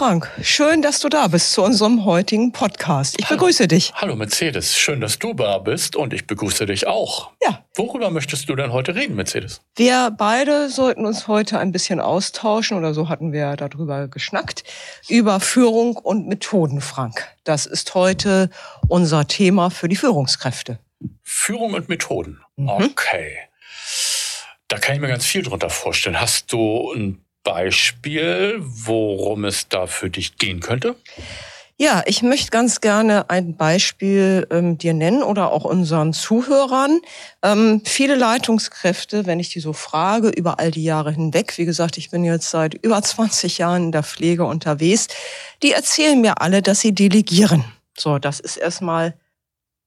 Frank, schön, dass du da bist zu unserem heutigen Podcast. Ich Hallo. begrüße dich. Hallo Mercedes, schön, dass du da bist und ich begrüße dich auch. Ja. Worüber möchtest du denn heute reden, Mercedes? Wir beide sollten uns heute ein bisschen austauschen oder so hatten wir darüber geschnackt über Führung und Methoden, Frank. Das ist heute unser Thema für die Führungskräfte. Führung und Methoden. Mhm. Okay. Da kann ich mir ganz viel drunter vorstellen. Hast du ein Beispiel, worum es da für dich gehen könnte? Ja, ich möchte ganz gerne ein Beispiel ähm, dir nennen oder auch unseren Zuhörern. Ähm, viele Leitungskräfte, wenn ich die so frage, über all die Jahre hinweg, wie gesagt, ich bin jetzt seit über 20 Jahren in der Pflege unterwegs, die erzählen mir alle, dass sie delegieren. So, das ist erstmal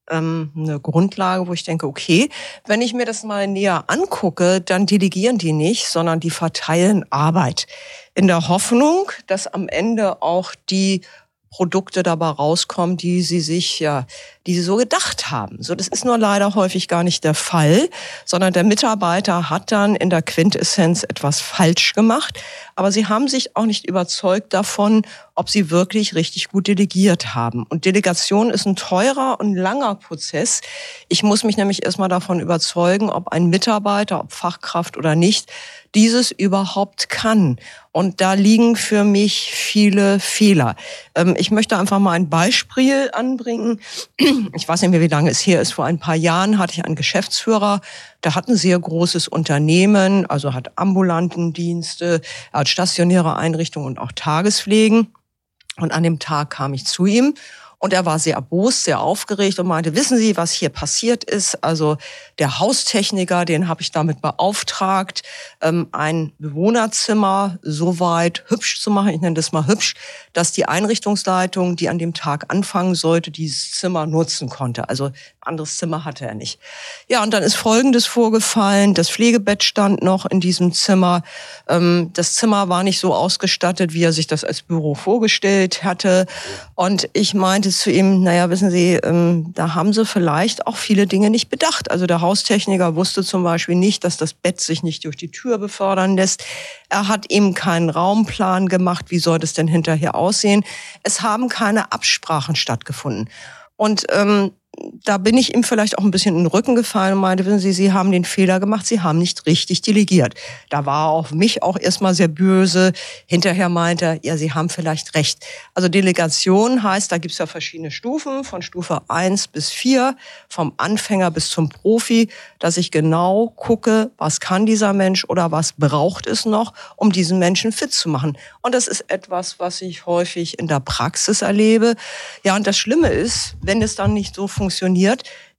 ähm, eine Grundlage, wo ich denke, okay, wenn ich mir das mal näher angucke, dann delegieren die nicht, sondern die verteilen Arbeit. In der Hoffnung, dass am Ende auch die Produkte dabei rauskommen, die sie sich ja, die sie so gedacht haben. So, das ist nur leider häufig gar nicht der Fall, sondern der Mitarbeiter hat dann in der Quintessenz etwas falsch gemacht, aber sie haben sich auch nicht überzeugt davon, ob sie wirklich richtig gut delegiert haben. Und Delegation ist ein teurer und langer Prozess. Ich muss mich nämlich erstmal davon überzeugen, ob ein Mitarbeiter, ob Fachkraft oder nicht, dieses überhaupt kann. Und da liegen für mich viele Fehler. Ähm, ich möchte einfach mal ein Beispiel anbringen. Ich weiß nicht mehr, wie lange es her ist. Vor ein paar Jahren hatte ich einen Geschäftsführer, der hat ein sehr großes Unternehmen, also hat ambulanten Dienste, hat stationäre Einrichtungen und auch Tagespflegen. Und an dem Tag kam ich zu ihm und er war sehr erbost, sehr aufgeregt und meinte, wissen Sie, was hier passiert ist? Also der Haustechniker, den habe ich damit beauftragt, ähm, ein Bewohnerzimmer so weit hübsch zu machen, ich nenne das mal hübsch, dass die Einrichtungsleitung, die an dem Tag anfangen sollte, dieses Zimmer nutzen konnte. Also anderes Zimmer hatte er nicht. Ja, und dann ist Folgendes vorgefallen. Das Pflegebett stand noch in diesem Zimmer. Ähm, das Zimmer war nicht so ausgestattet, wie er sich das als Büro vorgestellt hatte. Und ich meinte zu ihm, naja, wissen Sie, ähm, da haben Sie vielleicht auch viele Dinge nicht bedacht. Also der Haustechniker wusste zum Beispiel nicht, dass das Bett sich nicht durch die Tür befördern lässt. Er hat eben keinen Raumplan gemacht. Wie soll das denn hinterher aussehen? Es haben keine Absprachen stattgefunden. Und ähm, da bin ich ihm vielleicht auch ein bisschen in den Rücken gefallen und meinte, wissen Sie, Sie haben den Fehler gemacht, Sie haben nicht richtig delegiert. Da war er auf mich auch erstmal sehr böse. Hinterher meinte er, ja, Sie haben vielleicht recht. Also Delegation heißt, da gibt's ja verschiedene Stufen, von Stufe eins bis vier, vom Anfänger bis zum Profi, dass ich genau gucke, was kann dieser Mensch oder was braucht es noch, um diesen Menschen fit zu machen. Und das ist etwas, was ich häufig in der Praxis erlebe. Ja, und das Schlimme ist, wenn es dann nicht so funktioniert,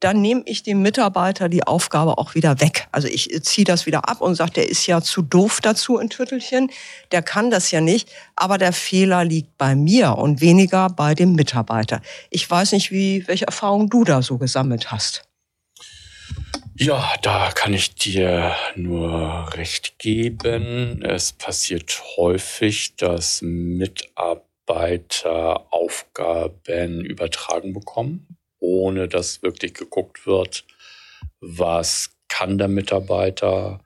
dann nehme ich dem Mitarbeiter die Aufgabe auch wieder weg. Also ich ziehe das wieder ab und sage, der ist ja zu doof dazu in Tüttelchen, der kann das ja nicht, aber der Fehler liegt bei mir und weniger bei dem Mitarbeiter. Ich weiß nicht, wie, welche Erfahrungen du da so gesammelt hast. Ja, da kann ich dir nur recht geben. Es passiert häufig, dass Mitarbeiter Aufgaben übertragen bekommen, ohne dass wirklich geguckt wird, was kann der Mitarbeiter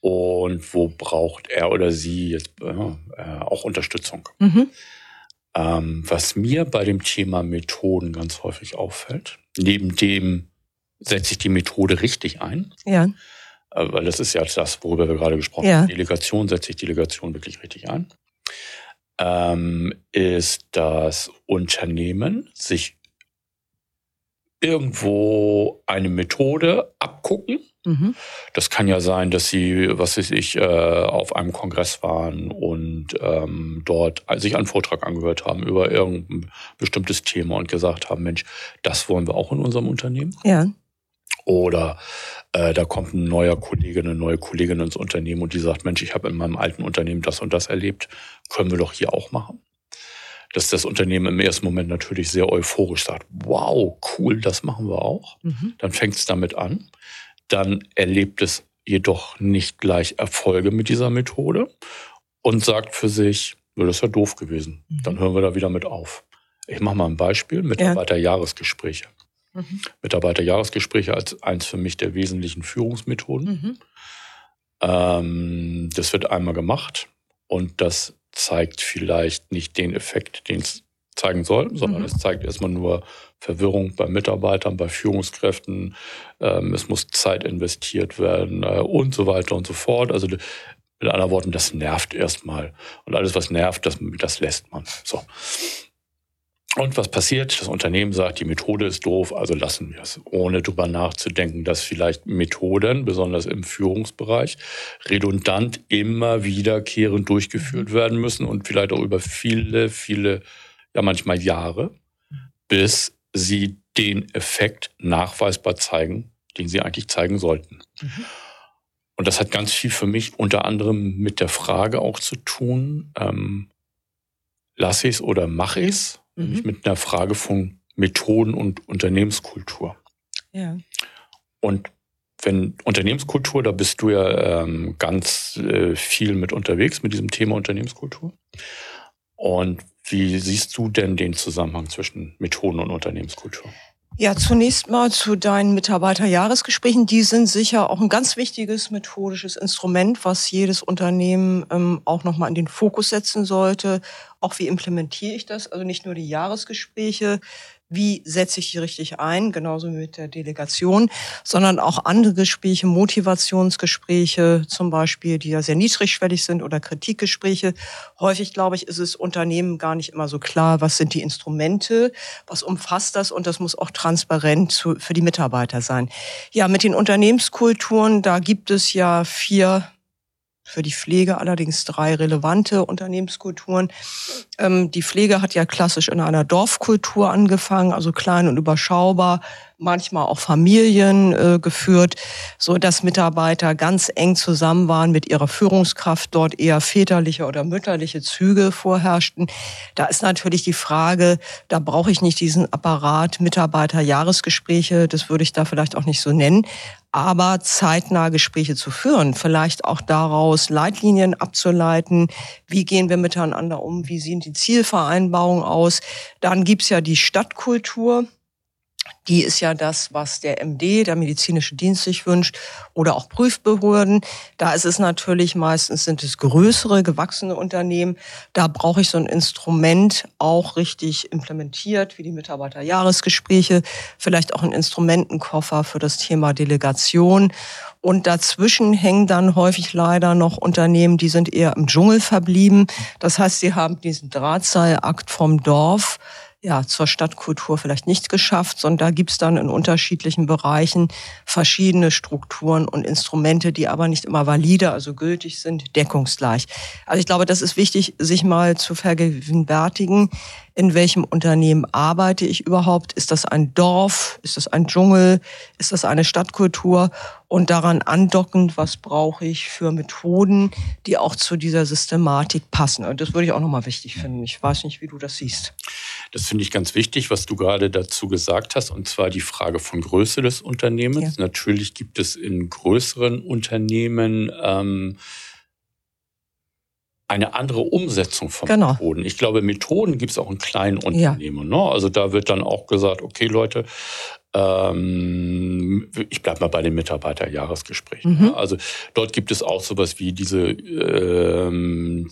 und wo braucht er oder sie jetzt äh, auch Unterstützung. Mhm. Ähm, was mir bei dem Thema Methoden ganz häufig auffällt, neben dem setze ich die Methode richtig ein, Ja, äh, weil das ist ja das, worüber wir gerade gesprochen Ja. haben. Delegation setze ich Delegation wirklich richtig ein. Ähm, ist das Unternehmen sich irgendwo eine Methode abgucken. mhm. Das kann ja sein, dass sie, was weiß ich, äh, auf einem Kongress waren und ähm, dort sich einen Vortrag angehört haben über irgendein bestimmtes Thema und gesagt haben, Mensch, das wollen wir auch in unserem Unternehmen. ja, Oder äh, da kommt ein neuer Kollege, eine neue Kollegin ins Unternehmen und die sagt, Mensch, ich habe in meinem alten Unternehmen das und das erlebt, können wir doch hier auch machen. Dass das Unternehmen im ersten Moment natürlich sehr euphorisch sagt, wow, cool, das machen wir auch. mhm. Dann fängt es damit an. Dann erlebt es jedoch nicht gleich Erfolge mit dieser Methode und sagt für sich, das ist ja doof gewesen. Mhm. Dann hören wir da wieder mit auf. Ich mache mal ein Beispiel, Mitarbeiterjahresgespräche. Mhm. Mitarbeiterjahresgespräche als eins für mich der wesentlichen Führungsmethoden. Mhm. Ähm, das wird einmal gemacht und das zeigt vielleicht nicht den Effekt, den es zeigen soll, sondern mhm. es zeigt erstmal nur Verwirrung bei Mitarbeitern, bei Führungskräften. Ähm, es muss Zeit investiert werden äh, und so weiter und so fort. Also mit anderen Worten, das nervt erstmal. Und alles, was nervt, das, das lässt man. So. Und was passiert? Das Unternehmen sagt, die Methode ist doof, also lassen wir es, ohne drüber nachzudenken, dass vielleicht Methoden, besonders im Führungsbereich, redundant immer wiederkehrend durchgeführt werden müssen und vielleicht auch über viele, viele, ja manchmal Jahre, bis sie den Effekt nachweisbar zeigen, den sie eigentlich zeigen sollten. Mhm. Und das hat ganz viel für mich unter anderem mit der Frage auch zu tun, ähm, lasse ich es oder mache ich es? Mhm. mit einer Frage von Methoden und Unternehmenskultur. Ja. Und wenn Unternehmenskultur, da bist du ja ähm, ganz äh, viel mit unterwegs mit diesem Thema Unternehmenskultur. Und wie siehst du denn den Zusammenhang zwischen Methoden und Unternehmenskultur? Ja, zunächst mal zu deinen Mitarbeiterjahresgesprächen. Die sind sicher auch ein ganz wichtiges methodisches Instrument, was jedes Unternehmen ähm, auch nochmal in den Fokus setzen sollte. Auch wie implementiere ich das? Also nicht nur die Jahresgespräche, wie setze ich die richtig ein, genauso mit der Delegation, sondern auch andere Gespräche, Motivationsgespräche zum Beispiel, die ja sehr niedrigschwellig sind oder Kritikgespräche. Häufig, glaube ich, ist es Unternehmen gar nicht immer so klar, was sind die Instrumente, was umfasst das und das muss auch transparent für die Mitarbeiter sein. Ja, mit den Unternehmenskulturen, da gibt es ja vier für die Pflege allerdings drei relevante Unternehmenskulturen. Ähm, die Pflege hat ja klassisch in einer Dorfkultur angefangen, also klein und überschaubar, manchmal auch Familien äh, geführt, so dass Mitarbeiter ganz eng zusammen waren mit ihrer Führungskraft, dort eher väterliche oder mütterliche Züge vorherrschten. Da ist natürlich die Frage, da brauche ich nicht diesen Apparat Mitarbeiter-Jahresgespräche, das würde ich da vielleicht auch nicht so nennen, aber zeitnah Gespräche zu führen, vielleicht auch daraus Leitlinien abzuleiten, wie gehen wir miteinander um, wie sehen die Zielvereinbarungen aus. Dann gibt's ja die Stadtkultur, die ist ja das, was der MD, der medizinische Dienst, sich wünscht oder auch Prüfbehörden. Da ist es natürlich meistens sind es größere, gewachsene Unternehmen. Da brauche ich so ein Instrument auch richtig implementiert, wie die Mitarbeiterjahresgespräche, vielleicht auch ein Instrumentenkoffer für das Thema Delegation. Und dazwischen hängen dann häufig leider noch Unternehmen, die sind eher im Dschungel verblieben. Das heißt, sie haben diesen Drahtseilakt vom Dorf ja, zur Stadtkultur vielleicht nicht geschafft, sondern da gibt's dann in unterschiedlichen Bereichen verschiedene Strukturen und Instrumente, die aber nicht immer valide, also gültig sind, deckungsgleich. Also ich glaube, das ist wichtig, sich mal zu vergegenwärtigen, in welchem Unternehmen arbeite ich überhaupt? Ist das ein Dorf? Ist das ein Dschungel? Ist das eine Stadtkultur? Und daran andockend, was brauche ich für Methoden, die auch zu dieser Systematik passen? Und das würde ich auch nochmal wichtig finden. Ich weiß nicht, wie du das siehst. Das finde ich ganz wichtig, was du gerade dazu gesagt hast, und zwar die Frage von Größe des Unternehmens. Ja. Natürlich gibt es in größeren Unternehmen ähm, eine andere Umsetzung von genau. Methoden. Ich glaube, Methoden gibt es auch in kleinen Unternehmen. Ja. Ne? Also da wird dann auch gesagt, okay Leute, ähm, ich bleibe mal bei den Mitarbeiterjahresgesprächen. Mhm. Ne? Also dort gibt es auch sowas wie diese ähm,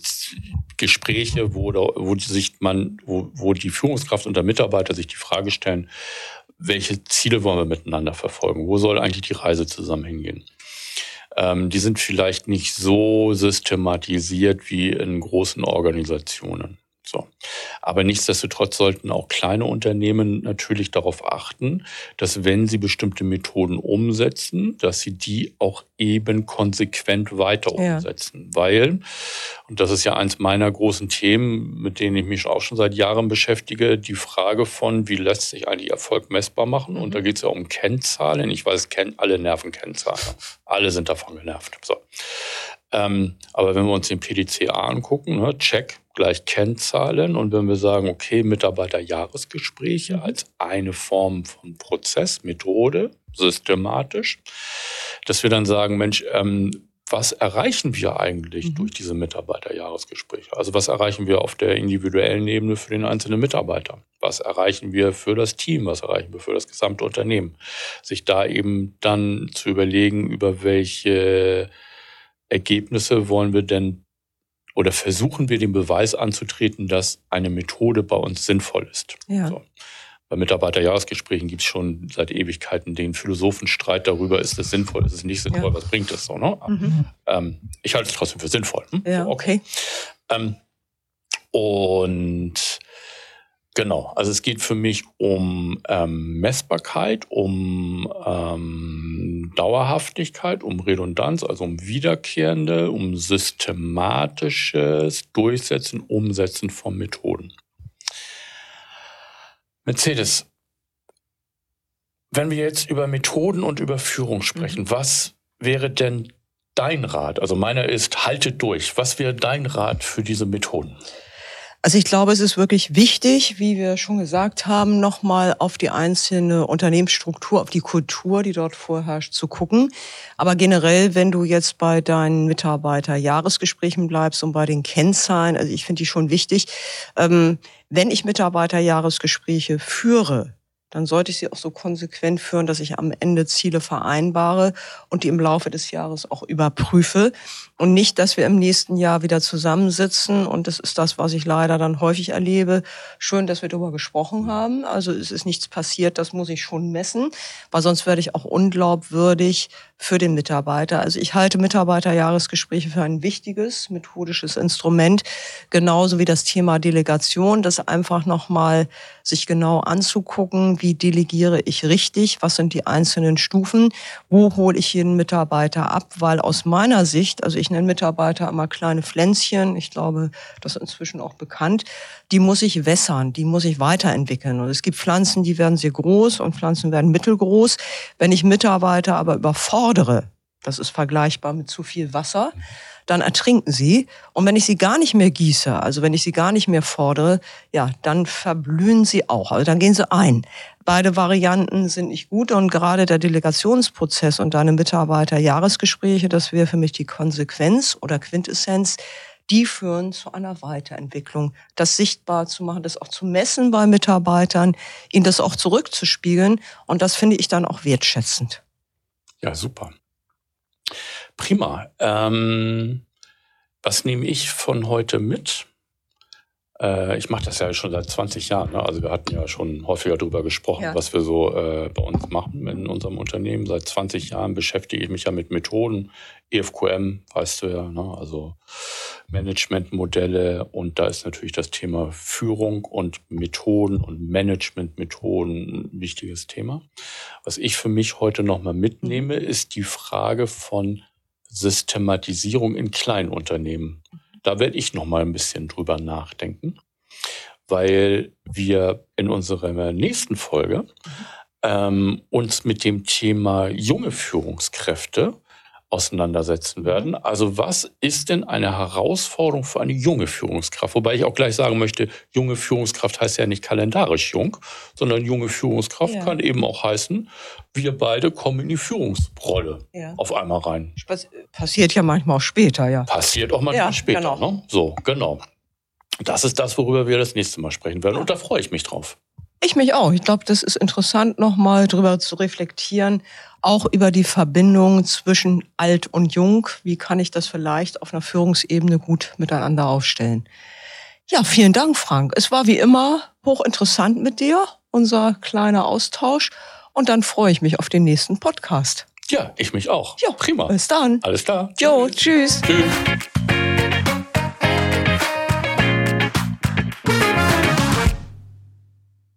Gespräche, wo, wo sich man, wo, wo die Führungskraft und der Mitarbeiter sich die Frage stellen, welche Ziele wollen wir miteinander verfolgen? Wo soll eigentlich die Reise zusammen hingehen? Ähm, die sind vielleicht nicht so systematisiert wie in großen Organisationen. So. Aber nichtsdestotrotz sollten auch kleine Unternehmen natürlich darauf achten, dass wenn sie bestimmte Methoden umsetzen, dass sie die auch eben konsequent weiter umsetzen. Ja. Weil, und das ist ja eins meiner großen Themen, mit denen ich mich auch schon seit Jahren beschäftige, die Frage von, wie lässt sich eigentlich Erfolg messbar machen? Mhm. Und da geht es ja um Kennzahlen. Ich weiß, alle nerven Kennzahlen. alle sind davon genervt. So. Ähm, aber wenn wir uns den PDCA angucken, ne, check, gleich Kennzahlen. Und wenn wir sagen, okay, Mitarbeiterjahresgespräche mhm. als eine Form von Prozess, Methode, systematisch, dass wir dann sagen, Mensch, ähm, was erreichen wir eigentlich mhm. durch diese Mitarbeiterjahresgespräche? Also was erreichen wir auf der individuellen Ebene für den einzelnen Mitarbeiter? Was erreichen wir für das Team? Was erreichen wir für das gesamte Unternehmen? Sich da eben dann zu überlegen, über welche Ergebnisse wollen wir denn oder versuchen wir den Beweis anzutreten, dass eine Methode bei uns sinnvoll ist. Ja. So. Bei Mitarbeiterjahresgesprächen gibt es schon seit Ewigkeiten den Philosophenstreit darüber, ist es sinnvoll, ist es nicht sinnvoll, ja. was bringt es so. Ne? Mhm. Ähm, ich halte es trotzdem für sinnvoll. Hm? Ja, so, okay. Ähm, und Genau, also es geht für mich um ähm, Messbarkeit, um ähm, Dauerhaftigkeit, um Redundanz, also um wiederkehrende, um systematisches Durchsetzen, Umsetzen von Methoden. Mercedes, wenn wir jetzt über Methoden und über Führung sprechen, mhm. was wäre denn dein Rat? Also meiner ist, haltet durch. Was wäre dein Rat für diese Methoden? Also ich glaube, es ist wirklich wichtig, wie wir schon gesagt haben, nochmal auf die einzelne Unternehmensstruktur, auf die Kultur, die dort vorherrscht, zu gucken. Aber generell, wenn du jetzt bei deinen Mitarbeiterjahresgesprächen bleibst und bei den Kennzahlen, also ich finde die schon wichtig, ähm, wenn ich Mitarbeiterjahresgespräche führe, dann sollte ich sie auch so konsequent führen, dass ich am Ende Ziele vereinbare und die im Laufe des Jahres auch überprüfe. Und nicht, dass wir im nächsten Jahr wieder zusammensitzen. Und das ist das, was ich leider dann häufig erlebe. Schön, dass wir darüber gesprochen haben. Also es ist nichts passiert, das muss ich schon messen, weil sonst werde ich auch unglaubwürdig für den Mitarbeiter. Also ich halte Mitarbeiterjahresgespräche für ein wichtiges methodisches Instrument, genauso wie das Thema Delegation, das einfach nochmal sich genau anzugucken, wie delegiere ich richtig, was sind die einzelnen Stufen, wo hole ich jeden Mitarbeiter ab, weil aus meiner Sicht, also ich nenne Mitarbeiter immer kleine Pflänzchen, ich glaube, das ist inzwischen auch bekannt, die muss ich wässern, die muss ich weiterentwickeln. Und es gibt Pflanzen, die werden sehr groß und Pflanzen werden mittelgroß. Wenn ich Mitarbeiter aber überfordere, das ist vergleichbar mit zu viel Wasser, dann ertrinken sie. Und wenn ich sie gar nicht mehr gieße, also wenn ich sie gar nicht mehr fordere, ja, dann verblühen sie auch. Also dann gehen sie ein. Beide Varianten sind nicht gut und gerade der Delegationsprozess und deine Mitarbeiter-Jahresgespräche, das wäre für mich die Konsequenz oder Quintessenz, die führen zu einer Weiterentwicklung. Das sichtbar zu machen, das auch zu messen bei Mitarbeitern, ihnen das auch zurückzuspiegeln und das finde ich dann auch wertschätzend. Ja, super. Prima. Ähm, was nehme ich von heute mit? Äh, ich mache das ja schon seit 20 Jahren. Ne? Also wir hatten ja schon häufiger darüber gesprochen, ja. was wir so äh, bei uns machen in unserem Unternehmen. Seit 20 Jahren beschäftige ich mich ja mit Methoden. EFQM, weißt du ja, ne? also Managementmodelle. Und da ist natürlich das Thema Führung und Methoden und Managementmethoden ein wichtiges Thema. Was ich für mich heute nochmal mitnehme, ist die Frage von Systematisierung in Kleinunternehmen. Da werde ich noch mal ein bisschen drüber nachdenken, weil wir in unserer nächsten Folge ähm, uns mit dem Thema junge Führungskräfte auseinandersetzen werden. Also was ist denn eine Herausforderung für eine junge Führungskraft? Wobei ich auch gleich sagen möchte, junge Führungskraft heißt ja nicht kalendarisch jung, sondern junge Führungskraft ja. kann eben auch heißen, wir beide kommen in die Führungsrolle ja. auf einmal rein. Passiert ja manchmal auch später, ja. Passiert auch manchmal ja, später. Genau. Ne? So, genau. Das ist das, worüber wir das nächste Mal sprechen werden. Und da freue ich mich drauf. Ich mich auch. Ich glaube, das ist interessant, nochmal drüber zu reflektieren, auch über die Verbindung zwischen alt und jung. Wie kann ich das vielleicht auf einer Führungsebene gut miteinander aufstellen? Ja, vielen Dank, Frank. Es war wie immer hochinteressant mit dir, unser kleiner Austausch. Und dann freue ich mich auf den nächsten Podcast. Ja, ich mich auch. Ja, prima. Bis dann. Alles klar. Jo, tschüss. Tschüss.